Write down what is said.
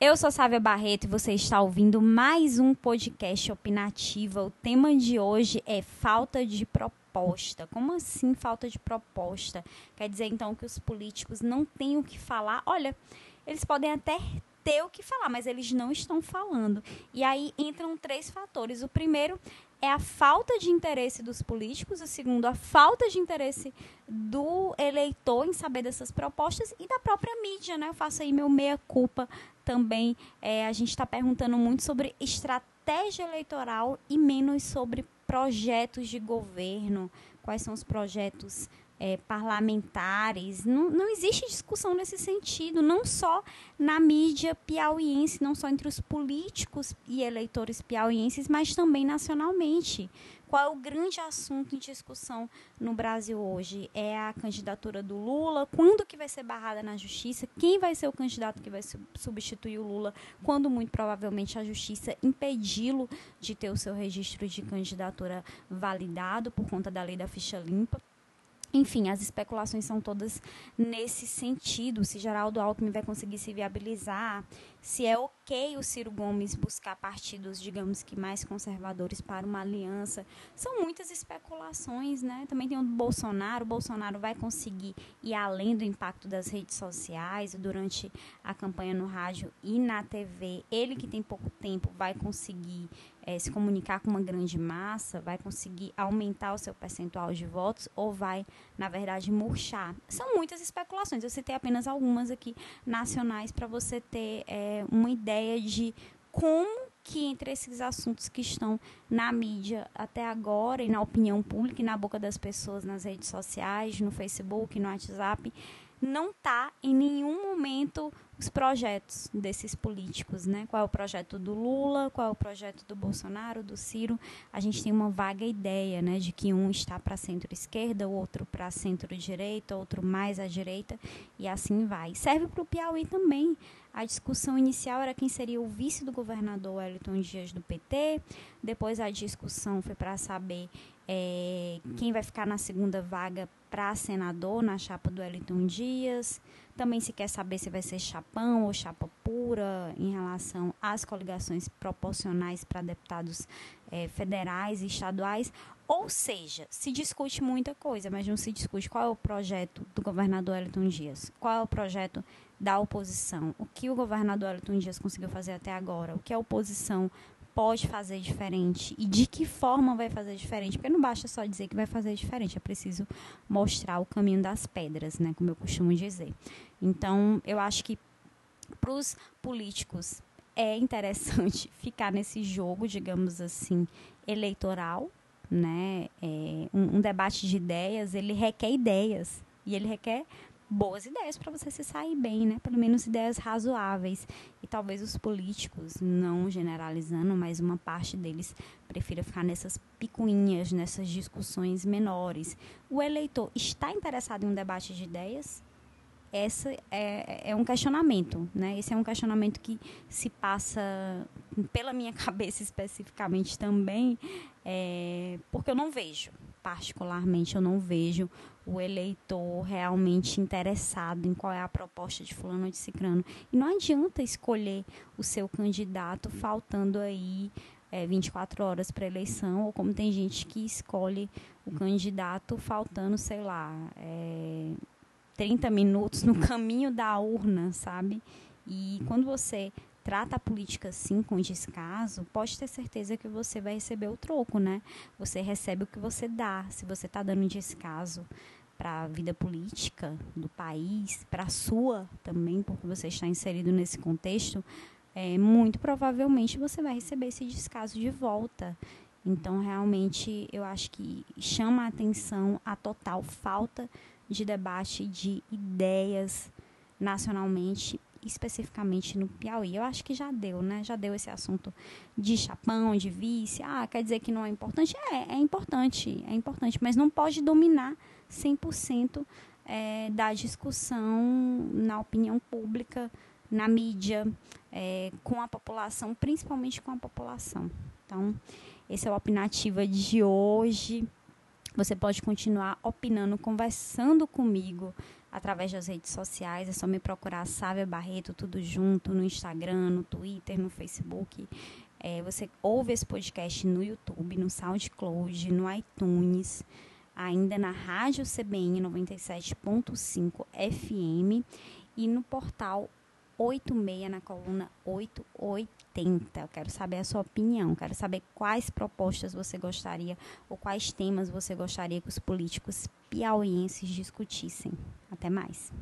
Eu sou Sávia Barreto e você está ouvindo mais um podcast opinativo. O tema de hoje é falta de proposta. Como assim falta de proposta? Quer dizer então que os políticos não têm o que falar? Olha, eles podem até ter o que falar, mas eles não estão falando. E aí entram três fatores. O primeiro é a falta de interesse dos políticos, o segundo, a falta de interesse do eleitor em saber dessas propostas e da própria mídia, né? Eu faço aí meu meia-culpa também. É, a gente está perguntando muito sobre estratégia eleitoral e menos sobre projetos de governo, quais são os projetos é, parlamentares. Não, não existe discussão nesse sentido, não só na mídia piauiense, não só entre os políticos e eleitores piauienses, mas também nacionalmente. Qual é o grande assunto em discussão no Brasil hoje? É a candidatura do Lula? Quando que vai ser barrada na justiça? Quem vai ser o candidato que vai substituir o Lula? Quando muito provavelmente a justiça impedi-lo de ter o seu registro de candidatura validado por conta da lei da ficha limpa? Enfim, as especulações são todas nesse sentido. Se Geraldo Alckmin vai conseguir se viabilizar, se é ok o Ciro Gomes buscar partidos, digamos que mais conservadores para uma aliança. São muitas especulações, né? Também tem o Bolsonaro. O Bolsonaro vai conseguir ir além do impacto das redes sociais durante a campanha no rádio e na TV. Ele que tem pouco tempo vai conseguir é, se comunicar com uma grande massa, vai conseguir aumentar o seu percentual de votos ou vai, na verdade, murchar? São muitas especulações. Eu citei apenas algumas aqui nacionais para você ter é, uma ideia de como que entre esses assuntos que estão na mídia até agora e na opinião pública e na boca das pessoas nas redes sociais, no Facebook, no WhatsApp, não está em nenhum momento os projetos desses políticos, né? Qual é o projeto do Lula, qual é o projeto do Bolsonaro, do Ciro? A gente tem uma vaga ideia, né, de que um está para centro-esquerda, o outro para centro-direita, outro mais à direita, e assim vai. Serve para o Piauí também. A discussão inicial era quem seria o vice do governador Wellington Dias do PT. Depois a discussão foi para saber é, quem vai ficar na segunda vaga para senador na chapa do Wellington Dias. Também se quer saber se vai ser chapão ou chapa pura em relação às coligações proporcionais para deputados é, federais e estaduais. Ou seja, se discute muita coisa, mas não se discute qual é o projeto do governador Wellington Dias, qual é o projeto da oposição, o que o governador Wellington Dias conseguiu fazer até agora, o que a oposição pode fazer diferente e de que forma vai fazer diferente, porque não basta só dizer que vai fazer diferente, é preciso mostrar o caminho das pedras, né, como eu costumo dizer. Então, eu acho que para os políticos é interessante ficar nesse jogo, digamos assim, eleitoral, né? É, um, um debate de ideias, ele requer ideias e ele requer boas ideias para você se sair bem, né? Pelo menos ideias razoáveis. E talvez os políticos, não generalizando, mas uma parte deles prefira ficar nessas picuinhas, nessas discussões menores. O eleitor está interessado em um debate de ideias? Essa é, é um questionamento, né? Esse é um questionamento que se passa pela minha cabeça especificamente também, é, porque eu não vejo particularmente, eu não vejo o eleitor realmente interessado em qual é a proposta de fulano de cicrano. E não adianta escolher o seu candidato faltando aí é, 24 horas para eleição, ou como tem gente que escolhe o candidato faltando, sei lá, é, 30 minutos no caminho da urna, sabe? E quando você trata a política assim, com descaso, pode ter certeza que você vai receber o troco, né? Você recebe o que você dá. Se você está dando descaso para a vida política do país, para a sua também, porque você está inserido nesse contexto, é, muito provavelmente você vai receber esse descaso de volta. Então, realmente, eu acho que chama a atenção a total falta de debate de ideias nacionalmente especificamente no Piauí. Eu acho que já deu, né? Já deu esse assunto de chapão, de vice. Ah, quer dizer que não é importante? É, é importante, é importante, mas não pode dominar 100% é, da discussão na opinião pública, na mídia, é, com a população, principalmente com a população. Então, esse é o Opinativa de hoje. Você pode continuar opinando, conversando comigo através das redes sociais. É só me procurar Sávia Barreto, tudo junto, no Instagram, no Twitter, no Facebook. É, você ouve esse podcast no YouTube, no SoundCloud, no iTunes, ainda na Rádio CBN 97.5 FM e no portal 86 na coluna 880. Eu quero saber a sua opinião, quero saber quais propostas você gostaria ou quais temas você gostaria que os políticos piauienses discutissem. Até mais.